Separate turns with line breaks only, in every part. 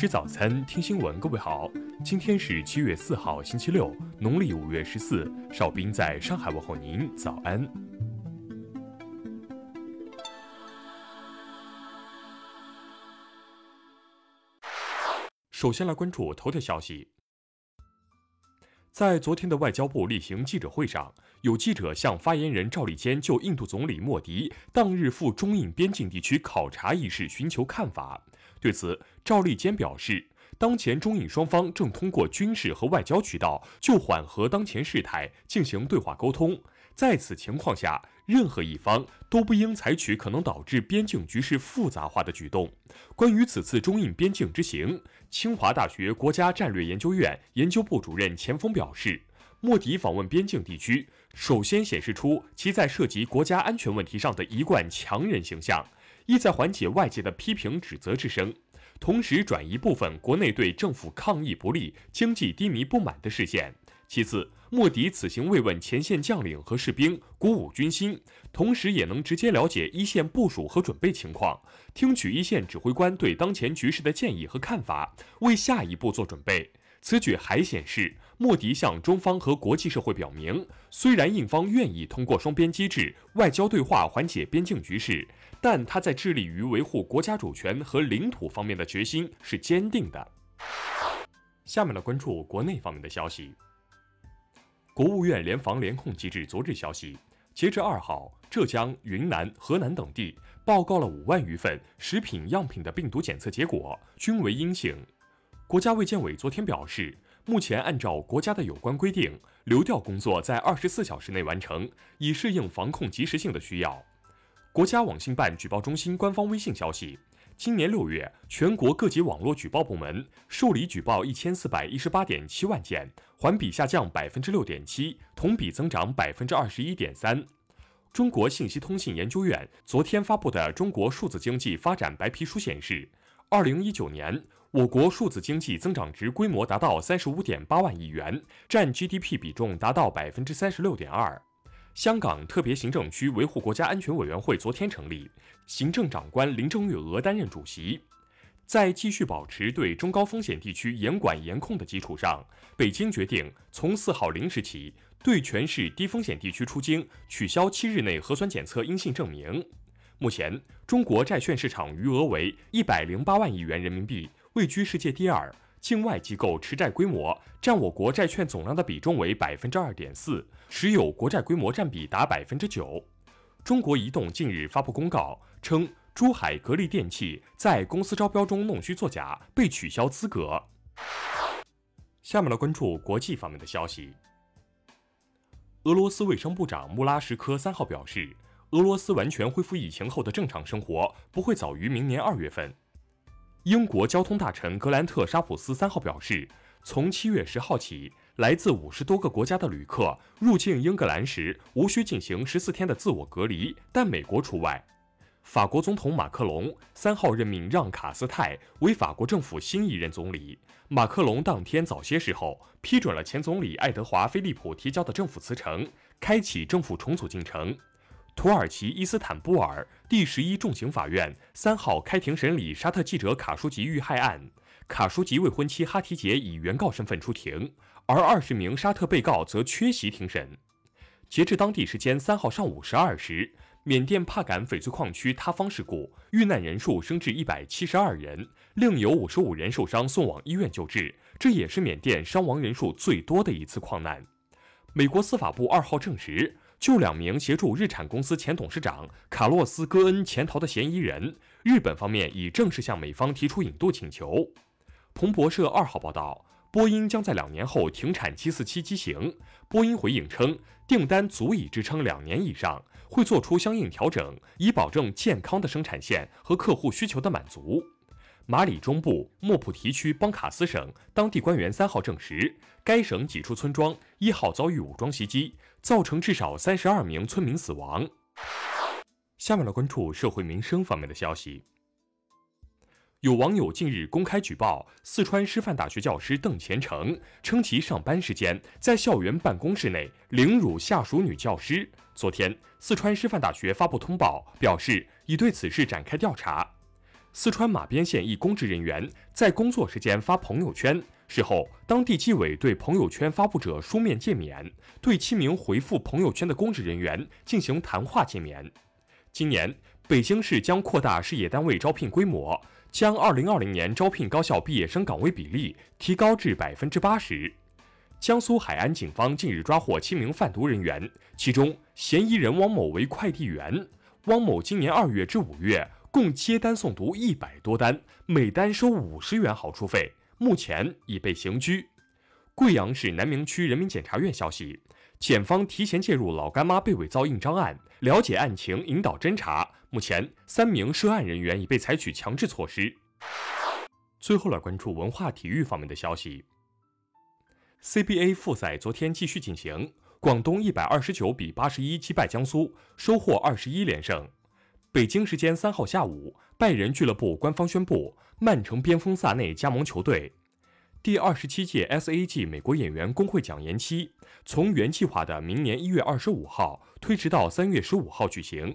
吃早餐，听新闻。各位好，今天是七月四号，星期六，农历五月十四。邵兵在上海问候您，早安。首先来关注头条消息。在昨天的外交部例行记者会上，有记者向发言人赵立坚就印度总理莫迪当日赴中印边境地区考察一事寻求看法。对此，赵立坚表示，当前中印双方正通过军事和外交渠道就缓和当前事态进行对话沟通。在此情况下，任何一方都不应采取可能导致边境局势复杂化的举动。关于此次中印边境之行，清华大学国家战略研究院研究部主任钱锋表示，莫迪访问边境地区，首先显示出其在涉及国家安全问题上的一贯强人形象，意在缓解外界的批评指责之声。同时转移部分国内对政府抗疫不力、经济低迷不满的视线。其次，莫迪此行慰问前线将领和士兵，鼓舞军心，同时也能直接了解一线部署和准备情况，听取一线指挥官对当前局势的建议和看法，为下一步做准备。此举还显示，莫迪向中方和国际社会表明，虽然印方愿意通过双边机制、外交对话缓解边境局势，但他在致力于维护国家主权和领土方面的决心是坚定的。下面来关注国内方面的消息。国务院联防联控机制昨日消息，截至二号，浙江、云南、河南等地报告了五万余份食品样品的病毒检测结果，均为阴性。国家卫健委昨天表示，目前按照国家的有关规定，流调工作在二十四小时内完成，以适应防控及时性的需要。国家网信办举报中心官方微信消息，今年六月，全国各级网络举报部门受理举报一千四百一十八点七万件，环比下降百分之六点七，同比增长百分之二十一点三。中国信息通信研究院昨天发布的《中国数字经济发展白皮书》显示，二零一九年。我国数字经济增长值规模达到三十五点八万亿元，占 GDP 比重达到百分之三十六点二。香港特别行政区维护国家安全委员会昨天成立，行政长官林郑月娥担任主席。在继续保持对中高风险地区严管严控的基础上，北京决定从四号零时起，对全市低风险地区出京取消七日内核酸检测阴性证明。目前，中国债券市场余额为一百零八万亿元人民币。位居世界第二，境外机构持债规模占我国债券总量的比重为百分之二点四，持有国债规模占比达百分之九。中国移动近日发布公告称，珠海格力电器在公司招标中弄虚作假，被取消资格。下面来关注国际方面的消息。俄罗斯卫生部长穆拉什科三号表示，俄罗斯完全恢复疫情后的正常生活不会早于明年二月份。英国交通大臣格兰特·沙普斯三号表示，从七月十号起，来自五十多个国家的旅客入境英格兰时无需进行十四天的自我隔离，但美国除外。法国总统马克龙三号任命让·卡斯泰为法国政府新一任总理。马克龙当天早些时候批准了前总理爱德华·菲利普提交的政府辞呈，开启政府重组进程。土耳其伊斯坦布尔第十一重刑法院三号开庭审理沙特记者卡舒吉遇害案，卡舒吉未婚妻哈提杰以原告身份出庭，而二十名沙特被告则缺席庭审。截至当地时间三号上午十二时，缅甸帕敢翡翠矿区塌方事故遇难人数升至一百七十二人，另有五十五人受伤送往医院救治，这也是缅甸伤亡人数最多的一次矿难。美国司法部二号证实。就两名协助日产公司前董事长卡洛斯·戈恩潜逃的嫌疑人，日本方面已正式向美方提出引渡请求。彭博社二号报道，波音将在两年后停产747机型。波音回应称，订单足以支撑两年以上，会做出相应调整，以保证健康的生产线和客户需求的满足。马里中部莫普提区邦卡斯省当地官员三号证实，该省几处村庄一号遭遇武装袭击，造成至少三十二名村民死亡。下面来关注社会民生方面的消息。有网友近日公开举报四川师范大学教师邓前程，称其上班时间在校园办公室内凌辱下属女教师。昨天，四川师范大学发布通报，表示已对此事展开调查。四川马边县一公职人员在工作时间发朋友圈，事后当地纪委对朋友圈发布者书面诫勉，对七名回复朋友圈的公职人员进行谈话诫勉。今年，北京市将扩大事业单位招聘规模，将2020年招聘高校毕业生岗位比例提高至百分之八十。江苏海安警方近日抓获七名贩毒人员，其中嫌疑人汪某为快递员。汪某今年二月至五月。共接单送毒一百多单，每单收五十元好处费，目前已被刑拘。贵阳市南明区人民检察院消息，检方提前介入老干妈被伪造印章案，了解案情，引导侦查。目前，三名涉案人员已被采取强制措施。最后来关注文化体育方面的消息。CBA 复赛昨天继续进行，广东一百二十九比八十一击败江苏，收获二十一连胜。北京时间三号下午，拜仁俱乐部官方宣布，曼城边锋萨内加盟球队。第二十七届 SAG 美国演员工会奖延期，从原计划的明年一月二十五号推迟到三月十五号举行。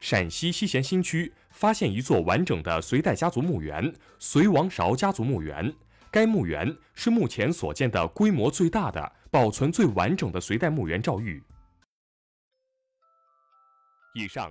陕西西咸新区发现一座完整的隋代家族墓园——隋王韶家族墓园。该墓园是目前所见的规模最大的、保存最完整的隋代墓园赵玉。以上